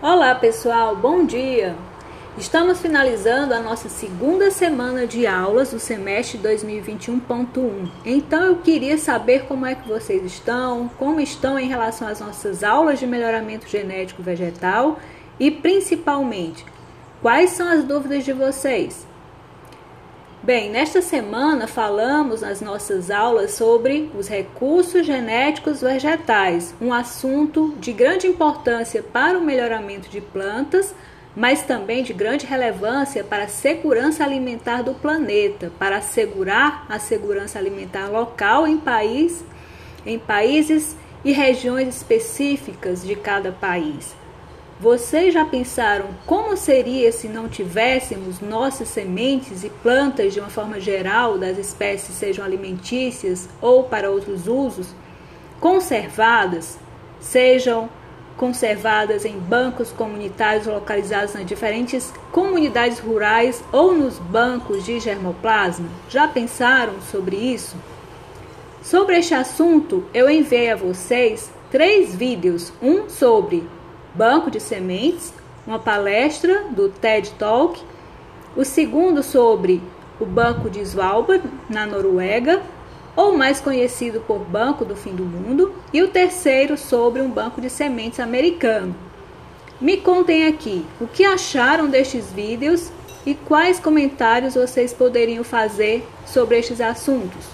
Olá pessoal, bom dia! Estamos finalizando a nossa segunda semana de aulas do semestre 2021.1. Então eu queria saber como é que vocês estão, como estão em relação às nossas aulas de melhoramento genético vegetal e principalmente quais são as dúvidas de vocês. Bem, nesta semana falamos nas nossas aulas sobre os recursos genéticos vegetais, um assunto de grande importância para o melhoramento de plantas, mas também de grande relevância para a segurança alimentar do planeta, para assegurar a segurança alimentar local em país, em países e regiões específicas de cada país. Vocês já pensaram como seria se não tivéssemos nossas sementes e plantas de uma forma geral das espécies, sejam alimentícias ou para outros usos, conservadas, sejam conservadas em bancos comunitários localizados nas diferentes comunidades rurais ou nos bancos de germoplasma? Já pensaram sobre isso? Sobre este assunto, eu enviei a vocês três vídeos: um sobre Banco de Sementes, uma palestra do TED Talk, o segundo sobre o Banco de Svalbard, na Noruega, ou mais conhecido por Banco do Fim do Mundo, e o terceiro sobre um banco de sementes americano. Me contem aqui o que acharam destes vídeos e quais comentários vocês poderiam fazer sobre estes assuntos.